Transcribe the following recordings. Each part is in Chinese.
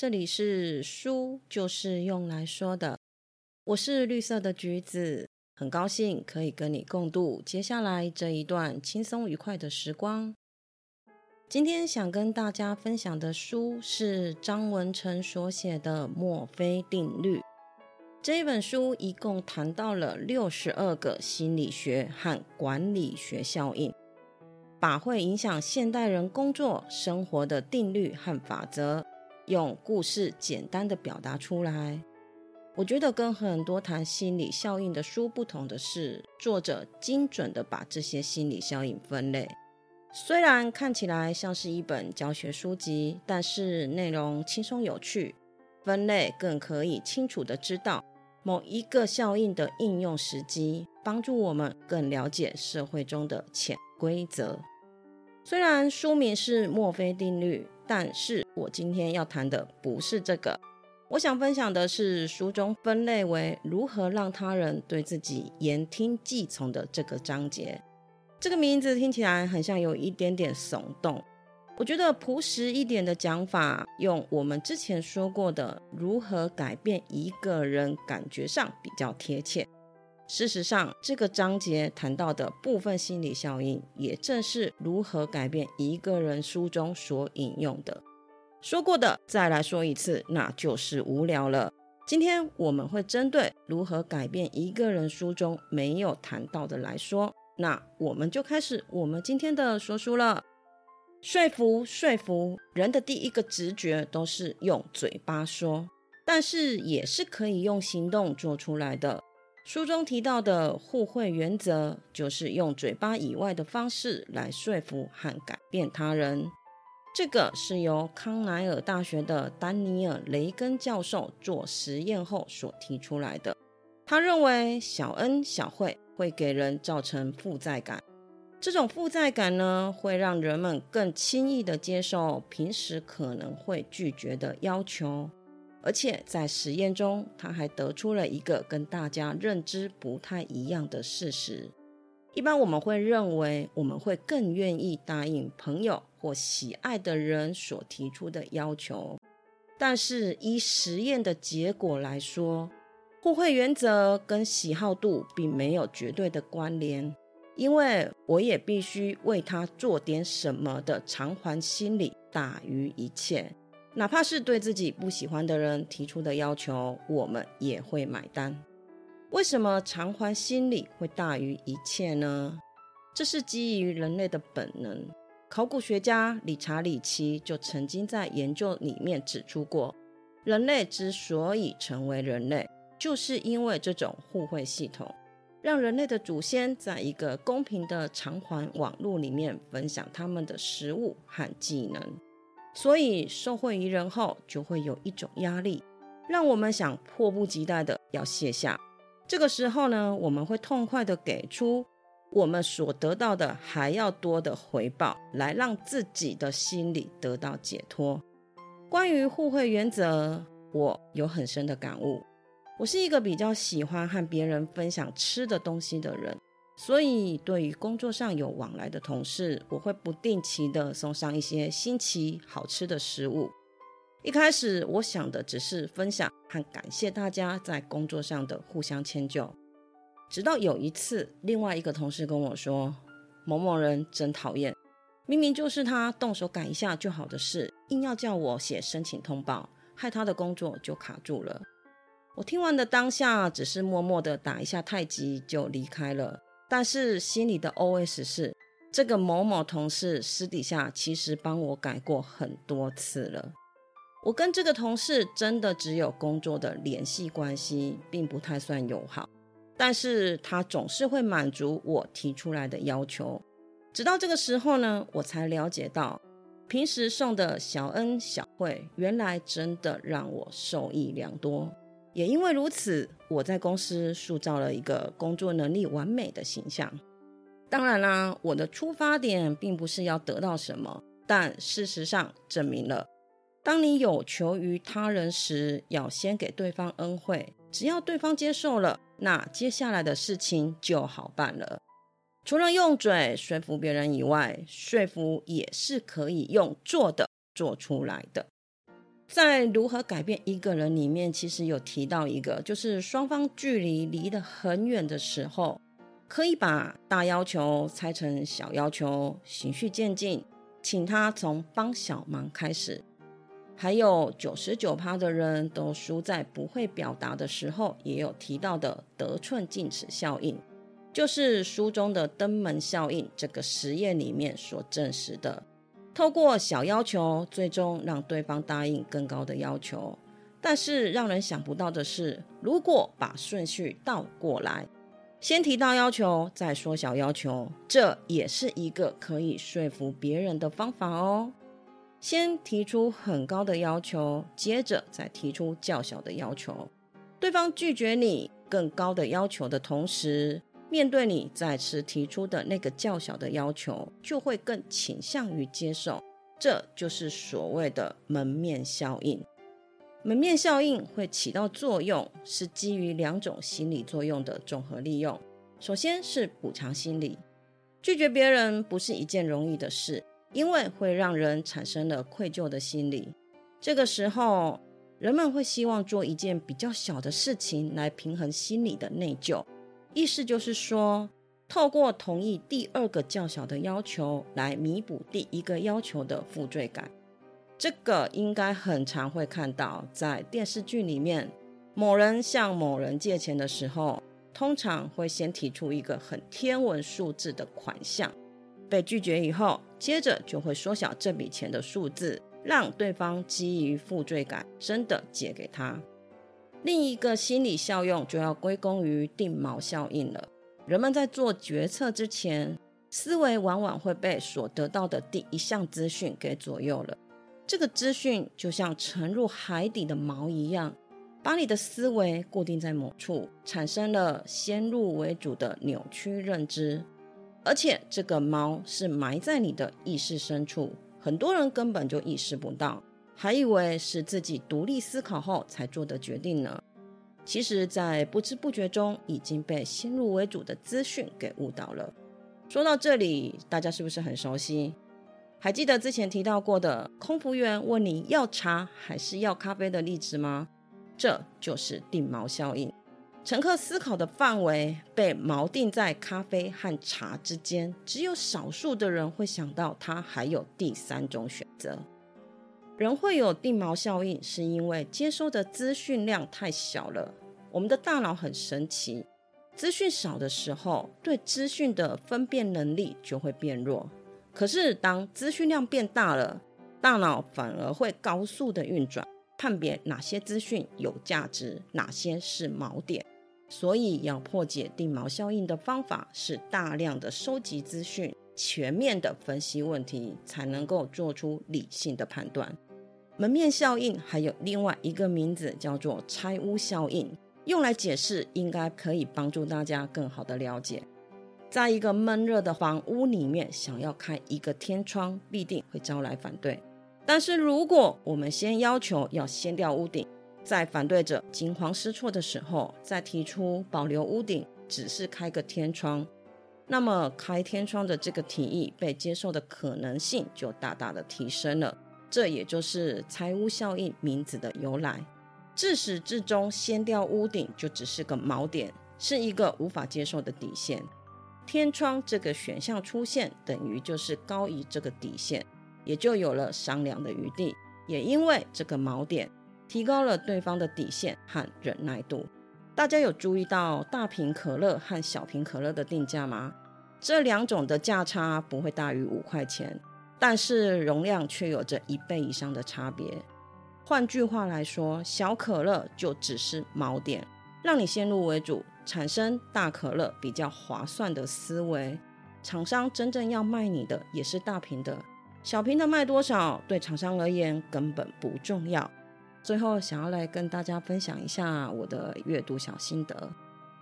这里是书，就是用来说的。我是绿色的橘子，很高兴可以跟你共度接下来这一段轻松愉快的时光。今天想跟大家分享的书是张文成所写的《墨菲定律》。这一本书一共谈到了六十二个心理学和管理学效应。把会影响现代人工作生活的定律和法则，用故事简单的表达出来。我觉得跟很多谈心理效应的书不同的是，作者精准的把这些心理效应分类。虽然看起来像是一本教学书籍，但是内容轻松有趣。分类更可以清楚的知道某一个效应的应用时机，帮助我们更了解社会中的潜规则。虽然书名是墨菲定律，但是我今天要谈的不是这个。我想分享的是书中分类为如何让他人对自己言听计从的这个章节。这个名字听起来很像有一点点耸动。我觉得朴实一点的讲法，用我们之前说过的如何改变一个人感觉上比较贴切。事实上，这个章节谈到的部分心理效应，也正是如何改变一个人书中所引用的。说过的，再来说一次，那就是无聊了。今天我们会针对如何改变一个人书中没有谈到的来说。那我们就开始我们今天的说书了。说服，说服人的第一个直觉都是用嘴巴说，但是也是可以用行动做出来的。书中提到的互惠原则，就是用嘴巴以外的方式来说服和改变他人。这个是由康奈尔大学的丹尼尔·雷根教授做实验后所提出来的。他认为小恩小惠会给人造成负债感，这种负债感呢，会让人们更轻易地接受平时可能会拒绝的要求。而且在实验中，他还得出了一个跟大家认知不太一样的事实。一般我们会认为，我们会更愿意答应朋友或喜爱的人所提出的要求。但是，依实验的结果来说，互惠原则跟喜好度并没有绝对的关联，因为我也必须为他做点什么的偿还心理大于一切。哪怕是对自己不喜欢的人提出的要求，我们也会买单。为什么偿还心理会大于一切呢？这是基于人类的本能。考古学家理查里奇就曾经在研究里面指出过，人类之所以成为人类，就是因为这种互惠系统，让人类的祖先在一个公平的偿还网络里面分享他们的食物和技能。所以受惠于人后，就会有一种压力，让我们想迫不及待的要卸下。这个时候呢，我们会痛快的给出我们所得到的还要多的回报，来让自己的心理得到解脱。关于互惠原则，我有很深的感悟。我是一个比较喜欢和别人分享吃的东西的人。所以，对于工作上有往来的同事，我会不定期的送上一些新奇好吃的食物。一开始，我想的只是分享和感谢大家在工作上的互相迁就。直到有一次，另外一个同事跟我说：“某某人真讨厌，明明就是他动手改一下就好的事，硬要叫我写申请通报，害他的工作就卡住了。”我听完的当下，只是默默的打一下太极就离开了。但是心里的 OS 是，这个某某同事私底下其实帮我改过很多次了。我跟这个同事真的只有工作的联系关系，并不太算友好。但是他总是会满足我提出来的要求。直到这个时候呢，我才了解到，平时送的小恩小惠，原来真的让我受益良多。也因为如此，我在公司塑造了一个工作能力完美的形象。当然啦，我的出发点并不是要得到什么，但事实上证明了，当你有求于他人时，要先给对方恩惠。只要对方接受了，那接下来的事情就好办了。除了用嘴说服别人以外，说服也是可以用做的做出来的。在如何改变一个人里面，其实有提到一个，就是双方距离离得很远的时候，可以把大要求拆成小要求，循序渐进，请他从帮小忙开始。还有九十九趴的人都输在不会表达的时候，也有提到的得寸进尺效应，就是书中的登门效应这个实验里面所证实的。透过小要求，最终让对方答应更高的要求。但是让人想不到的是，如果把顺序倒过来，先提到要求，再缩小要求，这也是一个可以说服别人的方法哦。先提出很高的要求，接着再提出较小的要求。对方拒绝你更高的要求的同时，面对你再次提出的那个较小的要求，就会更倾向于接受。这就是所谓的门面效应。门面效应会起到作用，是基于两种心理作用的综合利用。首先是补偿心理，拒绝别人不是一件容易的事，因为会让人产生了愧疚的心理。这个时候，人们会希望做一件比较小的事情来平衡心理的内疚。意思就是说，透过同意第二个较小的要求来弥补第一个要求的负罪感，这个应该很常会看到在电视剧里面，某人向某人借钱的时候，通常会先提出一个很天文数字的款项，被拒绝以后，接着就会缩小这笔钱的数字，让对方基于负罪感真的借给他。另一个心理效用就要归功于定锚效应了。人们在做决策之前，思维往往会被所得到的第一项资讯给左右了。这个资讯就像沉入海底的锚一样，把你的思维固定在某处，产生了先入为主的扭曲认知。而且这个锚是埋在你的意识深处，很多人根本就意识不到。还以为是自己独立思考后才做的决定呢，其实，在不知不觉中已经被先入为主的资讯给误导了。说到这里，大家是不是很熟悉？还记得之前提到过的空服员问你要茶还是要咖啡的例子吗？这就是定锚效应。乘客思考的范围被锚定在咖啡和茶之间，只有少数的人会想到他还有第三种选择。人会有定锚效应，是因为接收的资讯量太小了。我们的大脑很神奇，资讯少的时候，对资讯的分辨能力就会变弱。可是当资讯量变大了，大脑反而会高速的运转，判别哪些资讯有价值，哪些是锚点。所以要破解定锚效应的方法是大量的收集资讯，全面的分析问题，才能够做出理性的判断。门面效应还有另外一个名字，叫做拆屋效应，用来解释应该可以帮助大家更好的了解。在一个闷热的房屋里面，想要开一个天窗，必定会招来反对。但是如果我们先要求要掀掉屋顶，在反对者惊慌失措的时候，再提出保留屋顶，只是开个天窗，那么开天窗的这个提议被接受的可能性就大大的提升了。这也就是拆屋效应名字的由来。自始至终，掀掉屋顶就只是个锚点，是一个无法接受的底线。天窗这个选项出现，等于就是高于这个底线，也就有了商量的余地。也因为这个锚点，提高了对方的底线和忍耐度。大家有注意到大瓶可乐和小瓶可乐的定价吗？这两种的价差不会大于五块钱。但是容量却有着一倍以上的差别。换句话来说，小可乐就只是锚点，让你先入为主，产生大可乐比较划算的思维。厂商真正要卖你的也是大瓶的，小瓶的卖多少对厂商而言根本不重要。最后，想要来跟大家分享一下我的阅读小心得。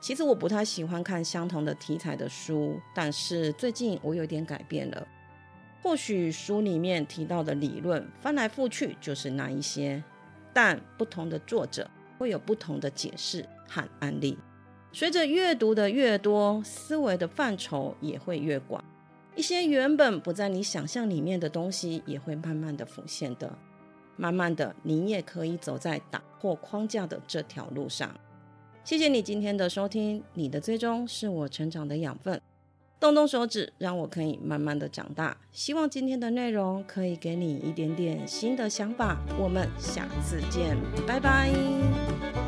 其实我不太喜欢看相同的题材的书，但是最近我有点改变了。或许书里面提到的理论翻来覆去就是那一些，但不同的作者会有不同的解释和案例。随着阅读的越多，思维的范畴也会越广，一些原本不在你想象里面的东西也会慢慢的浮现的。慢慢的，你也可以走在打破框架的这条路上。谢谢你今天的收听，你的追踪是我成长的养分。动动手指，让我可以慢慢的长大。希望今天的内容可以给你一点点新的想法。我们下次见，拜拜。